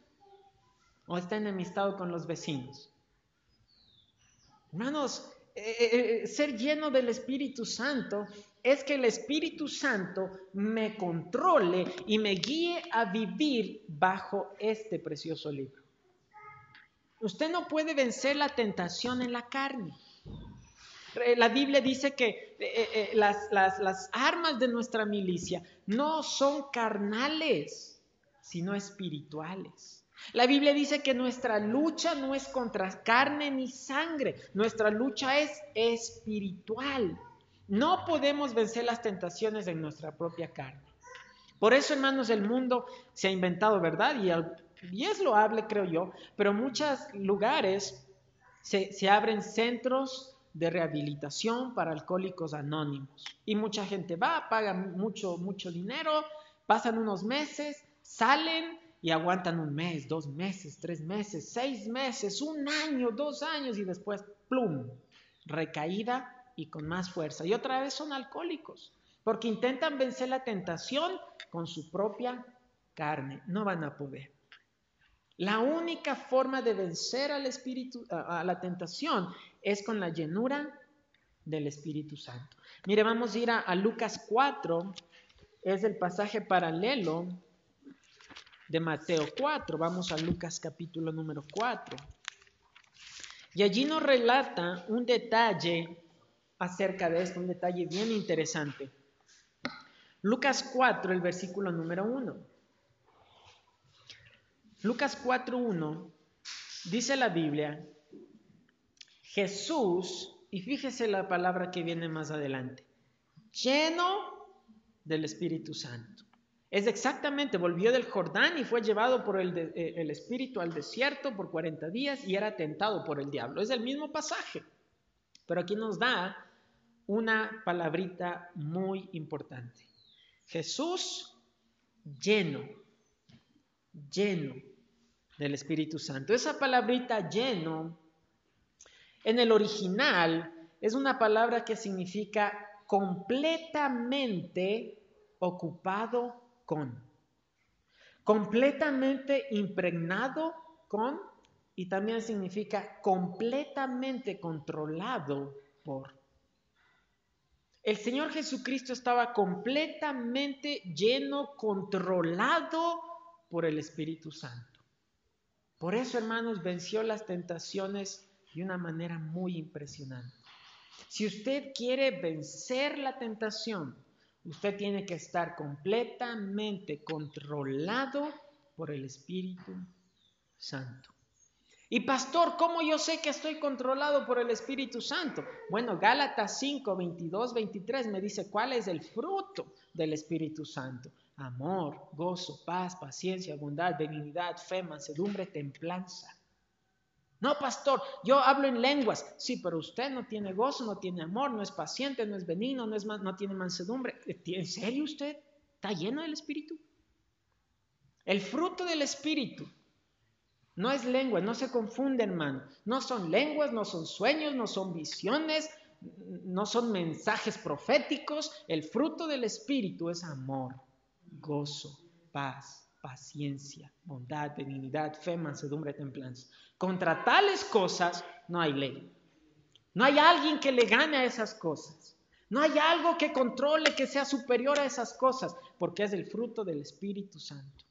¿O está enemistado con los vecinos? Hermanos, eh, eh, eh, ser lleno del Espíritu Santo es que el Espíritu Santo me controle y me guíe a vivir bajo este precioso libro. Usted no puede vencer la tentación en la carne. La Biblia dice que las, las armas de nuestra milicia no son carnales, sino espirituales. La Biblia dice que nuestra lucha no es contra carne ni sangre, nuestra lucha es espiritual. No podemos vencer las tentaciones en nuestra propia carne. Por eso, hermanos, el mundo se ha inventado, ¿verdad? Y, es loable, creo yo, pero muchos lugares se abren centros de rehabilitación para alcohólicos anónimos. Y mucha gente va, paga mucho, mucho dinero, pasan unos meses, salen y aguantan un mes, dos meses, tres meses, seis meses, un año, dos años y después, plum, recaída y con más fuerza. Y otra vez son alcohólicos, porque intentan vencer la tentación con su propia carne. No van a poder. La única forma de vencer al espíritu, a, la tentación es con la llenura del Espíritu Santo. Mire, vamos a ir a Lucas 4, es el pasaje paralelo de Mateo 4. Vamos a Lucas capítulo número 4. Y allí nos relata un detalle acerca de esto, un detalle bien interesante. Lucas 4, el versículo número 1. Lucas 4, 1, dice la Biblia, Jesús, y fíjese la palabra que viene más adelante, lleno del Espíritu Santo. Es exactamente, volvió del Jordán y fue llevado por eh, el, Espíritu al desierto por 40 días y era tentado por el diablo. Es el mismo pasaje, pero aquí nos da una palabrita muy importante. Jesús lleno, lleno del Espíritu Santo. Esa palabrita lleno, en el original, es una palabra que significa completamente ocupado con. Completamente impregnado con y también significa completamente controlado por. El Señor Jesucristo estaba completamente lleno, controlado por el Espíritu Santo. Por eso, hermanos, venció las tentaciones de una manera muy impresionante. Si usted quiere vencer la tentación, Usted tiene que estar completamente controlado por el Espíritu Santo. Y pastor, ¿cómo yo sé que estoy controlado por el Espíritu Santo? Bueno, Gálatas 5, 22, 23 me dice cuál es el fruto del Espíritu Santo. Amor, gozo, paz, paciencia, bondad, benignidad, fe, mansedumbre, templanza. No, pastor, yo hablo en lenguas. Sí, pero usted no tiene gozo, no tiene amor, no es paciente, no es benigno, no, es, no tiene mansedumbre. ¿En serio usted está lleno del Espíritu? El fruto del Espíritu no es lengua, no se confunde, hermano. No son lenguas, no son sueños, no son visiones, no son mensajes proféticos. El fruto del Espíritu es amor, gozo, paz, paciencia, bondad, benignidad, fe, mansedumbre, templanza. Contra tales cosas no hay ley. No hay alguien que le gane a esas cosas. No hay algo que controle, que sea superior a esas cosas, porque es el fruto del Espíritu Santo.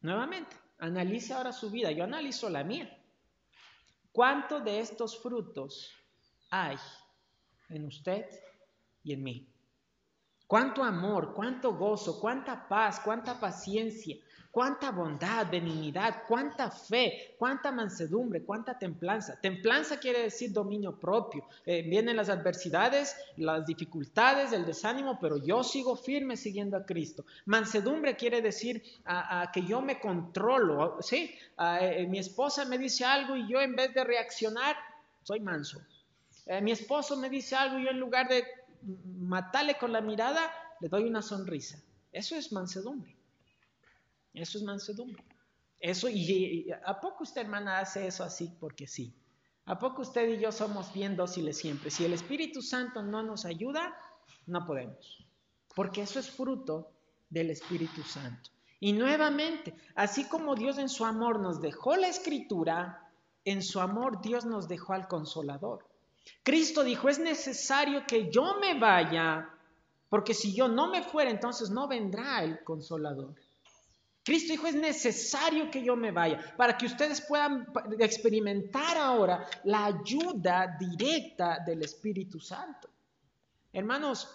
Nuevamente, analice ahora su vida. Yo analizo la mía. ¿Cuánto de estos frutos hay en usted y en mí? ¿Cuánto amor, cuánto gozo, cuánta paz, cuánta paciencia, cuánta bondad, benignidad, cuánta fe, cuánta mansedumbre, cuánta templanza. Templanza quiere decir dominio propio. Eh, vienen las adversidades, las dificultades, el desánimo, pero yo sigo firme siguiendo a Cristo. Mansedumbre quiere decir que yo me controlo. ¿sí? Eh, mi esposa me dice algo y yo en vez de reaccionar, soy manso. Eh, mi esposo me dice algo y yo en lugar de matarle con la mirada, le doy una sonrisa. Eso es mansedumbre. Eso es mansedumbre. Eso, y, ¿a poco usted, hermana, hace eso así porque sí? ¿A poco usted y yo somos bien dóciles siempre? Si el Espíritu Santo no nos ayuda, no podemos. Porque eso es fruto del Espíritu Santo. Y nuevamente, así como Dios en su amor nos dejó la escritura, en su amor Dios nos dejó al consolador. Cristo dijo, es necesario que yo me vaya, porque si yo no me fuera, entonces no vendrá el consolador. Cristo dijo, es necesario que yo me vaya para que ustedes puedan experimentar ahora la ayuda directa del Espíritu Santo. Hermanos,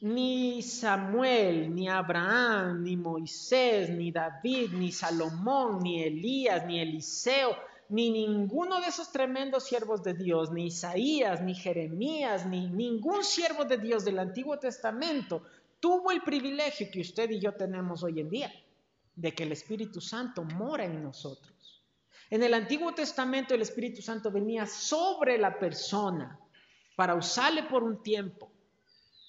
ni Samuel, ni Abraham, ni Moisés, ni David, ni Salomón, ni Elías, ni Eliseo, ni ninguno de esos tremendos siervos de Dios, ni Isaías, ni Jeremías, ni ningún siervo de Dios del Antiguo Testamento tuvo el privilegio que usted y yo tenemos hoy en día, de que el Espíritu Santo mora en nosotros. En el Antiguo Testamento el Espíritu Santo venía sobre la persona para usarle por un tiempo.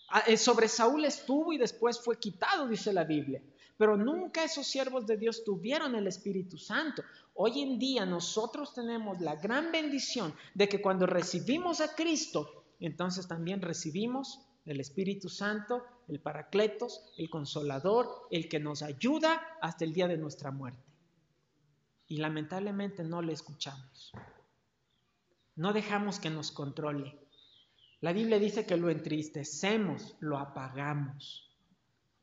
Ah, eh, sobre Saúl estuvo y después fue quitado, dice la Biblia. Pero nunca esos siervos de Dios tuvieron el Espíritu Santo. Hoy en día nosotros tenemos la gran bendición de que cuando recibimos a Cristo, entonces también recibimos el Espíritu Santo, el Paracletos, el Consolador, el que nos ayuda hasta el día de nuestra muerte. Y lamentablemente no le escuchamos. No dejamos que nos controle. La Biblia dice que lo entristecemos, lo apagamos.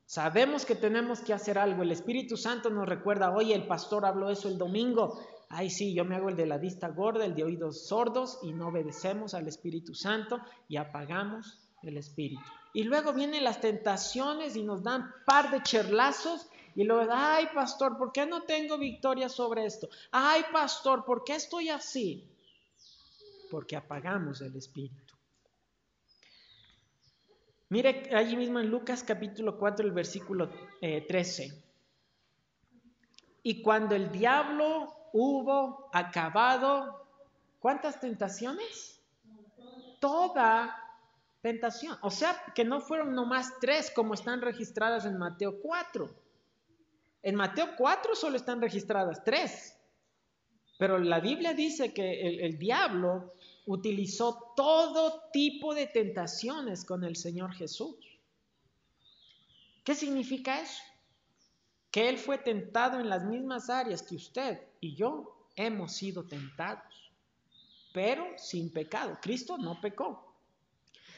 Sabemos que tenemos que hacer algo. El Espíritu Santo nos recuerda, oye, el pastor habló eso el domingo. Ay, sí, yo me hago el de la vista gorda, el de oídos sordos y no obedecemos al Espíritu Santo y apagamos el Espíritu. Y luego vienen las tentaciones y nos dan par de cherlazos y luego, ay, pastor, ¿por qué no tengo victoria sobre esto? Ay, pastor, ¿por qué estoy así? Porque apagamos el Espíritu. Mire allí mismo en Lucas capítulo 4, el versículo 13. Eh, y cuando el diablo hubo acabado, ¿cuántas tentaciones? Toda tentación. O sea, que no fueron nomás tres como están registradas en Mateo 4. En Mateo 4 solo están registradas tres. Pero la Biblia dice que el diablo utilizó todo tipo de tentaciones con el Señor Jesús. ¿Qué significa eso? Que Él fue tentado en las mismas áreas que usted y yo hemos sido tentados, pero sin pecado. Cristo no pecó.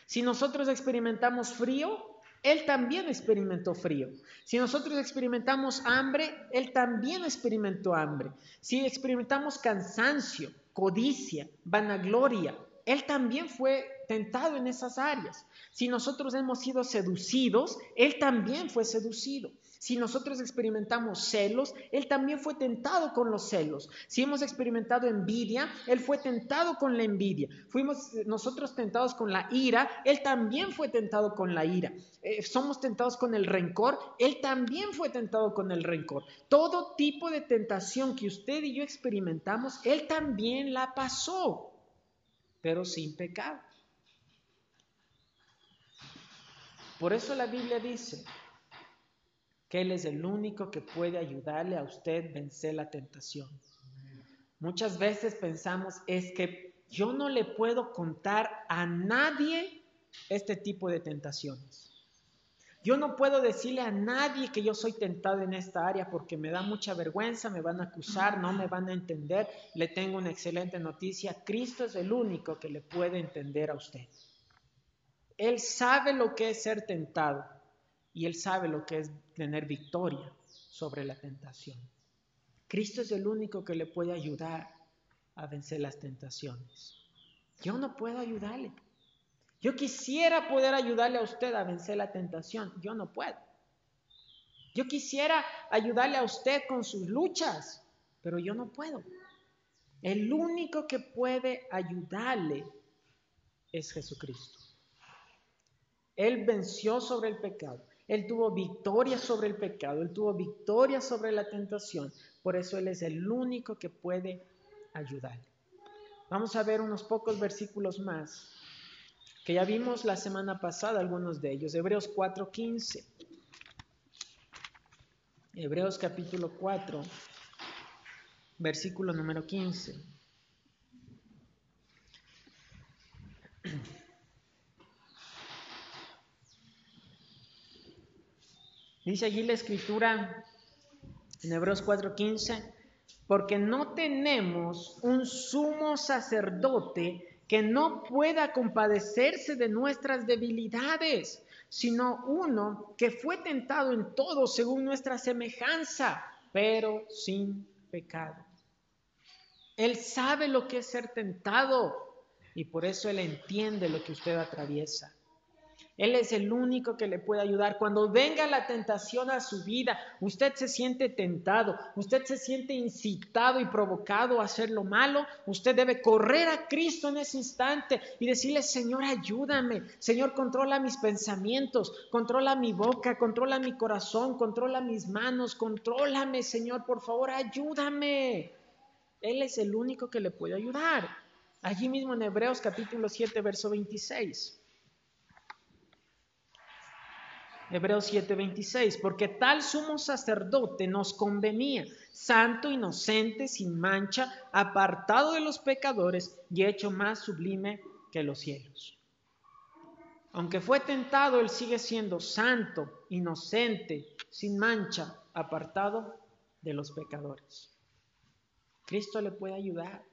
Si nosotros experimentamos frío, Él también experimentó frío. Si nosotros experimentamos hambre, Él también experimentó hambre. Si experimentamos cansancio, codicia, vanagloria. Él también fue tentado en esas áreas. Si nosotros hemos sido seducidos, Él también fue seducido. Si nosotros experimentamos celos, Él también fue tentado con los celos. Si hemos experimentado envidia, Él fue tentado con la envidia. Fuimos nosotros tentados con la ira, Él también fue tentado con la ira. Eh, somos tentados con el rencor, Él también fue tentado con el rencor. Todo tipo de tentación que usted y yo experimentamos, Él también la pasó, pero sin pecado. Por eso la Biblia dice, que Él es el único que puede ayudarle a usted vencer la tentación. Muchas veces pensamos, es que yo no le puedo contar a nadie este tipo de tentaciones. Yo no puedo decirle a nadie que yo soy tentado en esta área porque me da mucha vergüenza, me van a acusar, no me van a entender. Le tengo una excelente noticia. Cristo es el único que le puede entender a usted. Él sabe lo que es ser tentado y Él sabe lo que es tener victoria sobre la tentación. Cristo es el único que le puede ayudar a vencer las tentaciones. Yo no puedo ayudarle. Yo quisiera poder ayudarle a usted a vencer la tentación. Yo no puedo. Yo quisiera ayudarle a usted con sus luchas, pero yo no puedo. El único que puede ayudarle es Jesucristo. Él venció sobre el pecado. Él tuvo victoria sobre el pecado, Él tuvo victoria sobre la tentación. Por eso Él es el único que puede ayudarle. Vamos a ver unos pocos versículos más, que ya vimos la semana pasada algunos de ellos. Hebreos 4:15. Hebreos capítulo 4, versículo número 15. Dice allí la escritura en Hebreos 4:15, porque no tenemos un sumo sacerdote que no pueda compadecerse de nuestras debilidades, sino uno que fue tentado en todo según nuestra semejanza, pero sin pecado. Él sabe lo que es ser tentado y por eso él entiende lo que usted atraviesa. Él es el único que le puede ayudar. Cuando venga la tentación a su vida, usted se siente tentado, usted se siente incitado y provocado a hacer lo malo, usted debe correr a Cristo en ese instante y decirle, Señor, ayúdame. Señor, controla mis pensamientos, controla mi boca, controla mi corazón, controla mis manos, contrólame, Señor, por favor, ayúdame. Él es el único que le puede ayudar. Allí mismo en Hebreos capítulo 7, verso 26. Hebreos 7:26, porque tal sumo sacerdote nos convenía, santo, inocente, sin mancha, apartado de los pecadores y hecho más sublime que los cielos. Aunque fue tentado, él sigue siendo santo, inocente, sin mancha, apartado de los pecadores. Cristo le puede ayudar.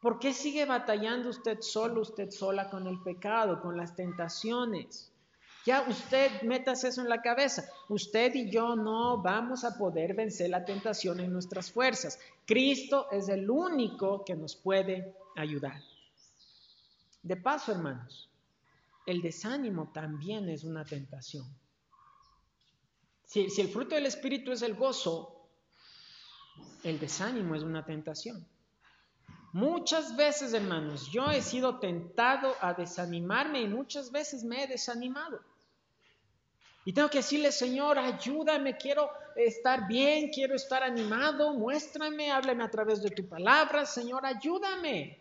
¿Por qué sigue batallando usted solo, usted sola con el pecado, con las tentaciones? Ya usted metas eso en la cabeza. Usted y yo no vamos a poder vencer la tentación en nuestras fuerzas. Cristo es el único que nos puede ayudar. De paso, hermanos, el desánimo también es una tentación. Si, si el fruto del Espíritu es el gozo, el desánimo es una tentación. Muchas veces, hermanos, yo he sido tentado a desanimarme y muchas veces me he desanimado. Y tengo que decirle, Señor, ayúdame, quiero estar bien, quiero estar animado, muéstrame, háblame a través de tu palabra, Señor, ayúdame.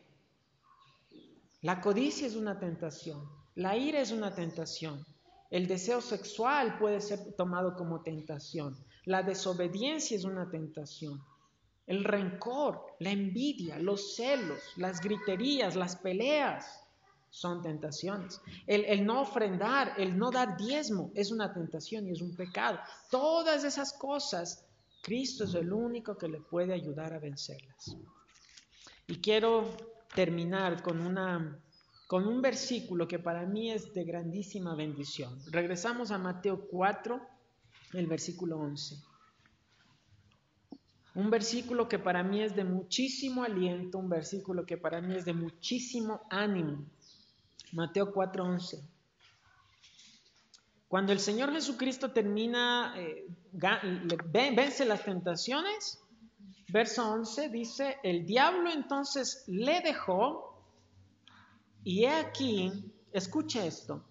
La codicia es una tentación, la ira es una tentación, el deseo sexual puede ser tomado como tentación, la desobediencia es una tentación, el rencor, la envidia, los celos, las griterías, las peleas son tentaciones. El, no ofrendar, el no dar diezmo es una tentación y es un pecado. Todas esas cosas, Cristo es el único que le puede ayudar a vencerlas. Y quiero terminar con, una, con un versículo que para mí es de grandísima bendición. Regresamos a Mateo 4, el versículo 11. Un versículo que para mí es de muchísimo aliento, un versículo que para mí es de muchísimo ánimo. Mateo 4:11. Cuando el Señor Jesucristo termina, eh, vence las tentaciones, verso 11 dice, el diablo entonces le dejó y he aquí, escuche esto,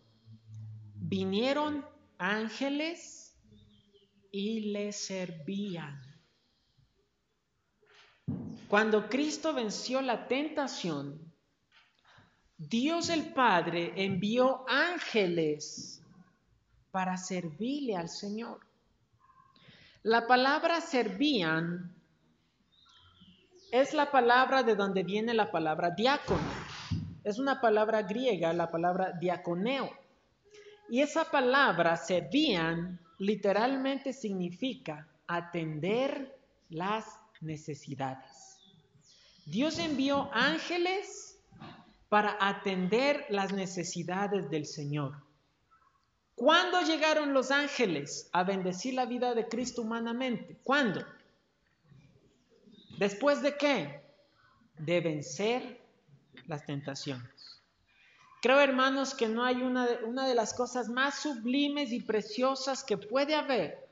vinieron ángeles y le servían. Cuando Cristo venció la tentación, Dios el Padre envió ángeles para servirle al Señor. La palabra servían es la palabra de donde viene la palabra diácono. Es una palabra griega, la palabra diaconeo. Y esa palabra servían literalmente significa atender las necesidades. Dios envió ángeles para atender las necesidades del Señor. ¿Cuándo llegaron los ángeles a bendecir la vida de Cristo humanamente? ¿Cuándo? ¿Después de qué? De vencer las tentaciones. Creo, hermanos, que no hay una de, una de las cosas más sublimes y preciosas que puede haber,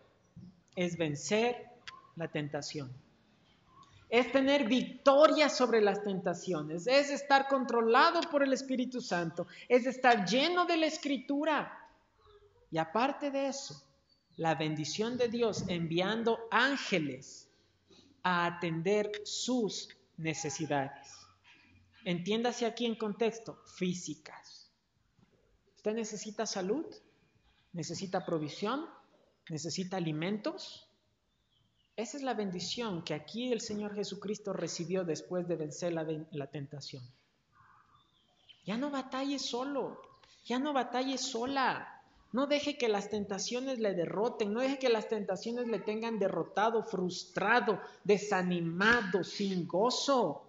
es vencer la tentación es tener victoria sobre las tentaciones, es estar controlado por el Espíritu Santo, es estar lleno de la Escritura. Y aparte de eso, la bendición de Dios enviando ángeles a atender sus necesidades. entiéndase aquí en contexto, físicas. ¿Usted necesita salud? ¿Necesita provisión? ¿Necesita alimentos? Esa es la bendición que aquí el Señor Jesucristo recibió después de vencer la, tentación. Ya no batalle solo, ya no batalle sola. No deje que las tentaciones le derroten, no deje que las tentaciones le tengan derrotado, frustrado, desanimado, sin gozo.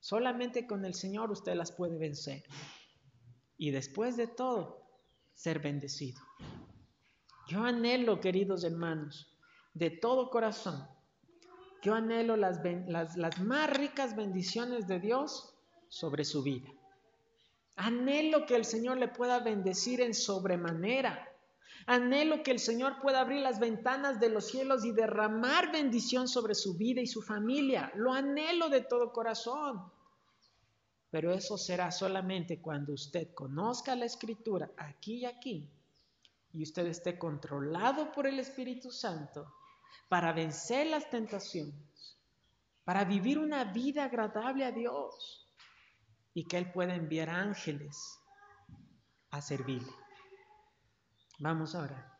Solamente con el Señor usted las puede vencer. Y después de todo, ser bendecido. Yo anhelo, queridos hermanos, de todo corazón, yo anhelo las, las, más ricas bendiciones de Dios sobre su vida. Anhelo que el Señor le pueda bendecir en sobremanera. Anhelo que el Señor pueda abrir las ventanas de los cielos y derramar bendición sobre su vida y su familia. Lo anhelo de todo corazón. Pero eso será solamente cuando usted conozca la escritura aquí y aquí y usted esté controlado por el Espíritu Santo para vencer las tentaciones, para vivir una vida agradable a Dios y que Él pueda enviar ángeles a servirle. Vamos ahora.